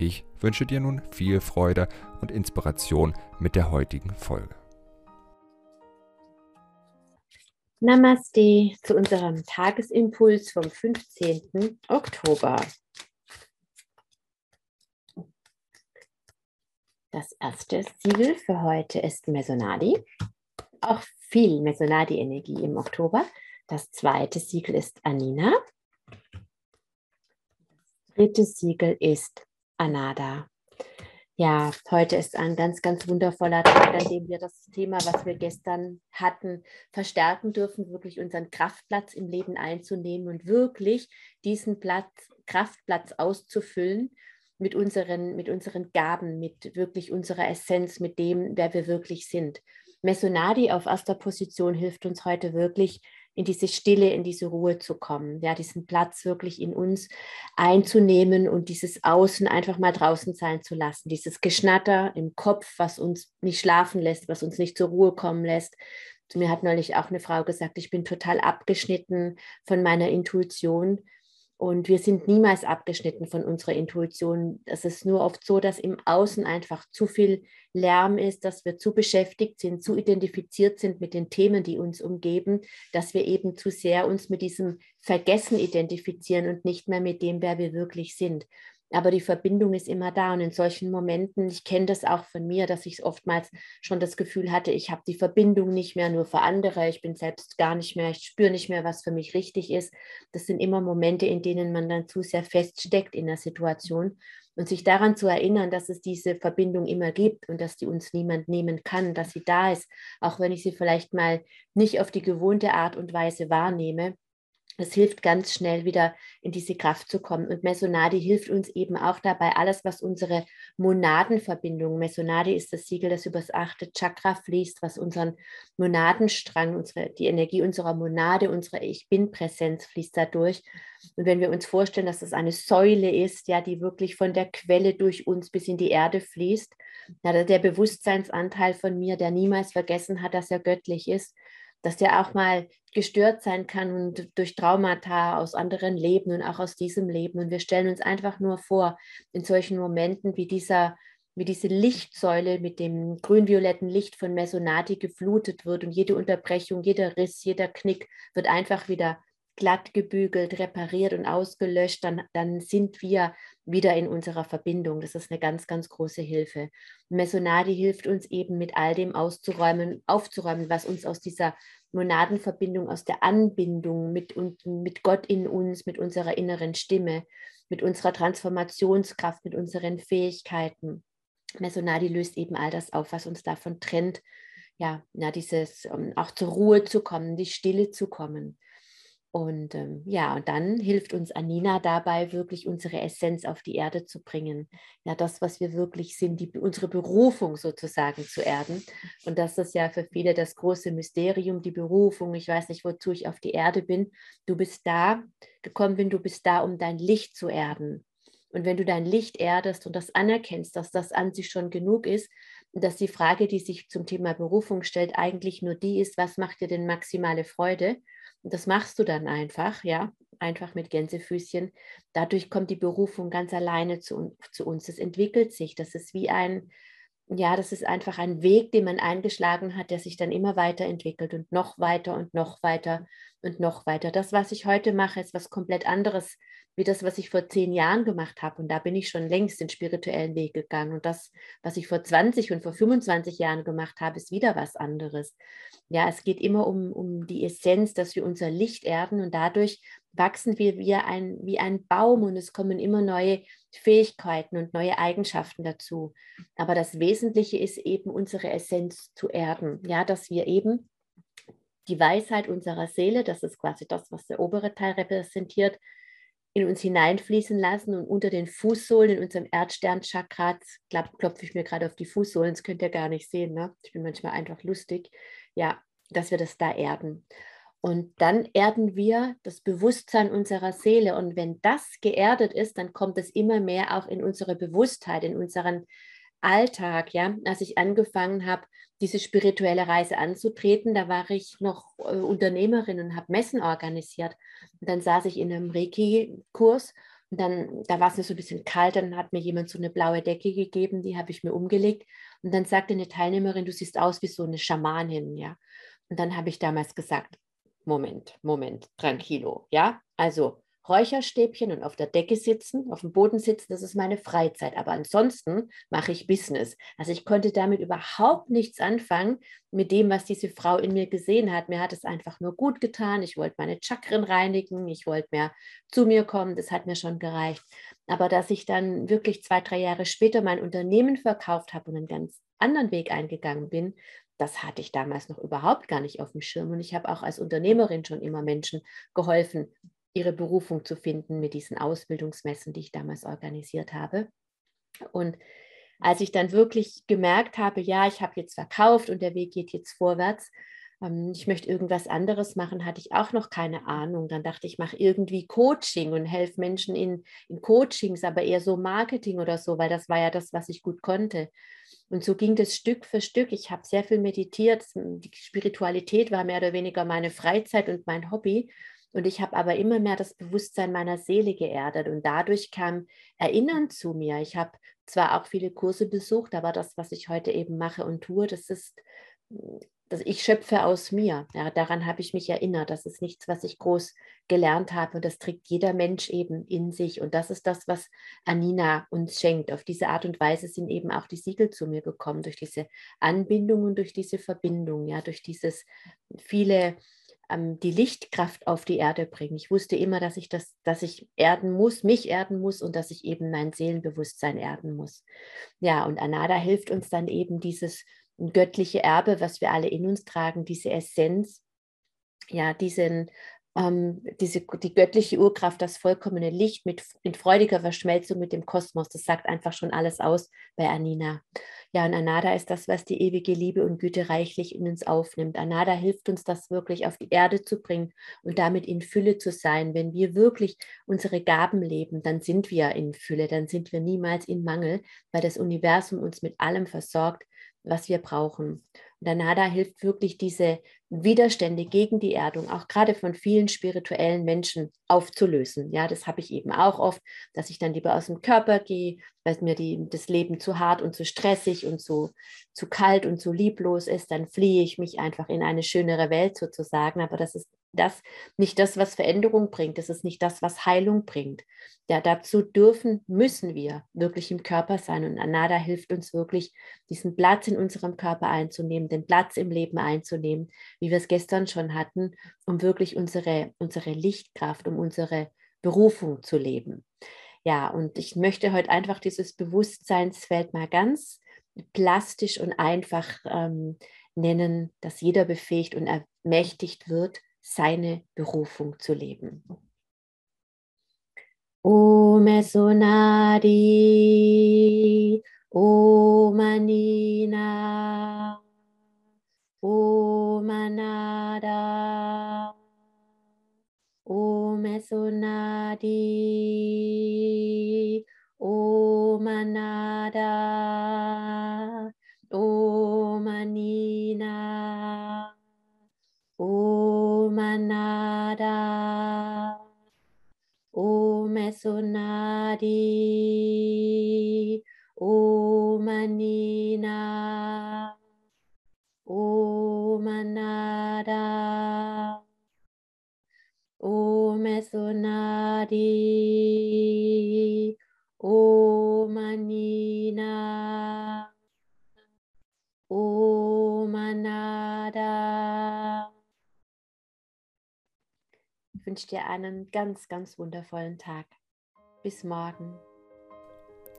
Ich wünsche dir nun viel Freude und Inspiration mit der heutigen Folge. Namaste zu unserem Tagesimpuls vom 15. Oktober. Das erste Siegel für heute ist Mesonadi. Auch viel Mesonadi-Energie im Oktober. Das zweite Siegel ist Anina. Das dritte Siegel ist Anada. Ja, heute ist ein ganz, ganz wundervoller Tag, an dem wir das Thema, was wir gestern hatten, verstärken dürfen, wirklich unseren Kraftplatz im Leben einzunehmen und wirklich diesen Platz, Kraftplatz auszufüllen mit unseren, mit unseren Gaben, mit wirklich unserer Essenz, mit dem, wer wir wirklich sind. Mesonadi auf erster Position hilft uns heute wirklich, in diese Stille, in diese Ruhe zu kommen, ja, diesen Platz wirklich in uns einzunehmen und dieses Außen einfach mal draußen sein zu lassen, dieses Geschnatter im Kopf, was uns nicht schlafen lässt, was uns nicht zur Ruhe kommen lässt. Zu mir hat neulich auch eine Frau gesagt, ich bin total abgeschnitten von meiner Intuition und wir sind niemals abgeschnitten von unserer Intuition. Es ist nur oft so, dass im Außen einfach zu viel Lärm ist, dass wir zu beschäftigt sind, zu identifiziert sind mit den Themen, die uns umgeben, dass wir eben zu sehr uns mit diesem Vergessen identifizieren und nicht mehr mit dem, wer wir wirklich sind aber die Verbindung ist immer da. Und in solchen Momenten, ich kenne das auch von mir, dass ich oftmals schon das Gefühl hatte, ich habe die Verbindung nicht mehr nur für andere, ich bin selbst gar nicht mehr, ich spüre nicht mehr, was für mich richtig ist. Das sind immer Momente, in denen man dann zu sehr feststeckt in der Situation. Und sich daran zu erinnern, dass es diese Verbindung immer gibt und dass die uns niemand nehmen kann, dass sie da ist, auch wenn ich sie vielleicht mal nicht auf die gewohnte Art und Weise wahrnehme, es hilft ganz schnell wieder in diese Kraft zu kommen. Und Mesonadi hilft uns eben auch dabei, alles, was unsere Monadenverbindung, Mesonadi ist das Siegel, das übers achte Chakra fließt, was unseren Monadenstrang, unsere, die Energie unserer Monade, unsere Ich Bin-Präsenz fließt dadurch. Und wenn wir uns vorstellen, dass das eine Säule ist, ja, die wirklich von der Quelle durch uns bis in die Erde fließt, ja, der Bewusstseinsanteil von mir, der niemals vergessen hat, dass er göttlich ist, dass der auch mal gestört sein kann und durch Traumata aus anderen Leben und auch aus diesem Leben. Und wir stellen uns einfach nur vor, in solchen Momenten wie dieser wie diese Lichtsäule mit dem grün-violetten Licht von Mesonati geflutet wird und jede Unterbrechung, jeder Riss, jeder Knick wird einfach wieder glatt gebügelt, repariert und ausgelöscht, dann, dann sind wir wieder in unserer Verbindung. Das ist eine ganz, ganz große Hilfe. Mesonadi hilft uns eben mit all dem auszuräumen, aufzuräumen, was uns aus dieser Monadenverbindung, aus der Anbindung mit, mit Gott in uns, mit unserer inneren Stimme, mit unserer Transformationskraft, mit unseren Fähigkeiten. Mesonadi löst eben all das auf, was uns davon trennt, ja, na, dieses um, auch zur Ruhe zu kommen, die Stille zu kommen. Und ähm, ja, und dann hilft uns Anina dabei, wirklich unsere Essenz auf die Erde zu bringen. Ja, das, was wir wirklich sind, die, unsere Berufung sozusagen zu erden. Und das ist ja für viele das große Mysterium, die Berufung. Ich weiß nicht, wozu ich auf die Erde bin. Du bist da, gekommen bin, du bist da, um dein Licht zu erden. Und wenn du dein Licht erdest und das anerkennst, dass das an sich schon genug ist, dass die Frage, die sich zum Thema Berufung stellt, eigentlich nur die ist, was macht dir denn maximale Freude? Das machst du dann einfach, ja, einfach mit Gänsefüßchen. Dadurch kommt die Berufung ganz alleine zu, zu uns. Es entwickelt sich. Das ist wie ein, ja, das ist einfach ein Weg, den man eingeschlagen hat, der sich dann immer weiterentwickelt und noch weiter und noch weiter und noch weiter. Das, was ich heute mache, ist was komplett anderes wie das, was ich vor zehn Jahren gemacht habe. Und da bin ich schon längst den spirituellen Weg gegangen. Und das, was ich vor 20 und vor 25 Jahren gemacht habe, ist wieder was anderes. Ja, es geht immer um, um die Essenz, dass wir unser Licht erden und dadurch wachsen wir wie ein, wie ein Baum und es kommen immer neue Fähigkeiten und neue Eigenschaften dazu. Aber das Wesentliche ist eben unsere Essenz zu erden. Ja, dass wir eben die Weisheit unserer Seele, das ist quasi das, was der obere Teil repräsentiert, in uns hineinfließen lassen und unter den Fußsohlen in unserem Erdsternchakra, klopfe ich mir gerade auf die Fußsohlen, das könnt ihr gar nicht sehen, ne? ich bin manchmal einfach lustig, ja, dass wir das da erden. Und dann erden wir das Bewusstsein unserer Seele. Und wenn das geerdet ist, dann kommt es immer mehr auch in unsere Bewusstheit, in unseren Alltag. Ja, als ich angefangen habe, diese spirituelle Reise anzutreten, da war ich noch äh, Unternehmerin und habe Messen organisiert. Und dann saß ich in einem Reiki-Kurs und dann, da war es mir so ein bisschen kalt, dann hat mir jemand so eine blaue Decke gegeben, die habe ich mir umgelegt. Und dann sagte eine Teilnehmerin, du siehst aus wie so eine Schamanin, ja. Und dann habe ich damals gesagt, Moment, Moment, tranquilo, ja. Also Räucherstäbchen und auf der Decke sitzen, auf dem Boden sitzen, das ist meine Freizeit. Aber ansonsten mache ich Business. Also ich konnte damit überhaupt nichts anfangen mit dem, was diese Frau in mir gesehen hat. Mir hat es einfach nur gut getan. Ich wollte meine Chakren reinigen. Ich wollte mehr zu mir kommen. Das hat mir schon gereicht. Aber dass ich dann wirklich zwei, drei Jahre später mein Unternehmen verkauft habe und einen ganz anderen Weg eingegangen bin, das hatte ich damals noch überhaupt gar nicht auf dem Schirm. Und ich habe auch als Unternehmerin schon immer Menschen geholfen, ihre Berufung zu finden mit diesen Ausbildungsmessen, die ich damals organisiert habe. Und als ich dann wirklich gemerkt habe, ja, ich habe jetzt verkauft und der Weg geht jetzt vorwärts, ähm, ich möchte irgendwas anderes machen, hatte ich auch noch keine Ahnung. Dann dachte ich, ich mache irgendwie Coaching und helfe Menschen in, in Coachings, aber eher so Marketing oder so, weil das war ja das, was ich gut konnte. Und so ging das Stück für Stück. Ich habe sehr viel meditiert. Die Spiritualität war mehr oder weniger meine Freizeit und mein Hobby. Und ich habe aber immer mehr das Bewusstsein meiner Seele geerdet und dadurch kam Erinnern zu mir. Ich habe zwar auch viele Kurse besucht, aber das, was ich heute eben mache und tue, das ist, dass ich schöpfe aus mir. Ja, daran habe ich mich erinnert. Das ist nichts, was ich groß gelernt habe und das trägt jeder Mensch eben in sich. Und das ist das, was Anina uns schenkt. Auf diese Art und Weise sind eben auch die Siegel zu mir gekommen, durch diese Anbindung und durch diese Verbindung, ja, durch dieses viele ähm, die Lichtkraft auf die Erde bringen. Ich wusste immer, dass ich das, dass ich erden muss, mich erden muss und dass ich eben mein Seelenbewusstsein erden muss. Ja, und Anada hilft uns dann eben dieses göttliche Erbe, was wir alle in uns tragen, diese Essenz, ja, diesen ähm, diese, die göttliche Urkraft, das vollkommene Licht mit, mit freudiger Verschmelzung mit dem Kosmos, das sagt einfach schon alles aus bei Anina. Ja, und Anada ist das, was die ewige Liebe und Güte reichlich in uns aufnimmt. Anada hilft uns, das wirklich auf die Erde zu bringen und damit in Fülle zu sein. Wenn wir wirklich unsere Gaben leben, dann sind wir in Fülle, dann sind wir niemals in Mangel, weil das Universum uns mit allem versorgt, was wir brauchen. Und der Nada hilft wirklich, diese Widerstände gegen die Erdung, auch gerade von vielen spirituellen Menschen, aufzulösen. Ja, das habe ich eben auch oft, dass ich dann lieber aus dem Körper gehe, weil mir die, das Leben zu hart und zu stressig und zu, zu kalt und zu lieblos ist. Dann fliehe ich mich einfach in eine schönere Welt sozusagen. Aber das ist das nicht das, was Veränderung bringt. Das ist nicht das, was Heilung bringt. Ja, dazu dürfen, müssen wir wirklich im Körper sein. Und Anada hilft uns wirklich, diesen Platz in unserem Körper einzunehmen, den Platz im Leben einzunehmen, wie wir es gestern schon hatten, um wirklich unsere, unsere Lichtkraft, um unsere Berufung zu leben. Ja, und ich möchte heute einfach dieses Bewusstseinsfeld mal ganz plastisch und einfach ähm, nennen, dass jeder befähigt und ermächtigt wird, seine Berufung zu leben. Om Esonadi, Om Anina, Om Anada, Om Esonadi, Om Esonadi, Om Anina, Om Anada, Om Esonadi, Om wünsche dir einen ganz, ganz wundervollen Tag. Bis morgen.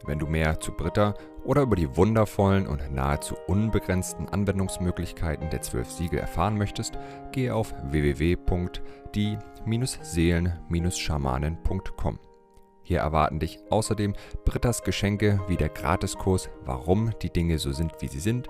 Wenn du mehr zu Britta oder über die wundervollen und nahezu unbegrenzten Anwendungsmöglichkeiten der zwölf Siegel erfahren möchtest, gehe auf www.die-seelen-schamanen.com. Hier erwarten dich außerdem Britta's Geschenke wie der Gratiskurs Warum die Dinge so sind, wie sie sind,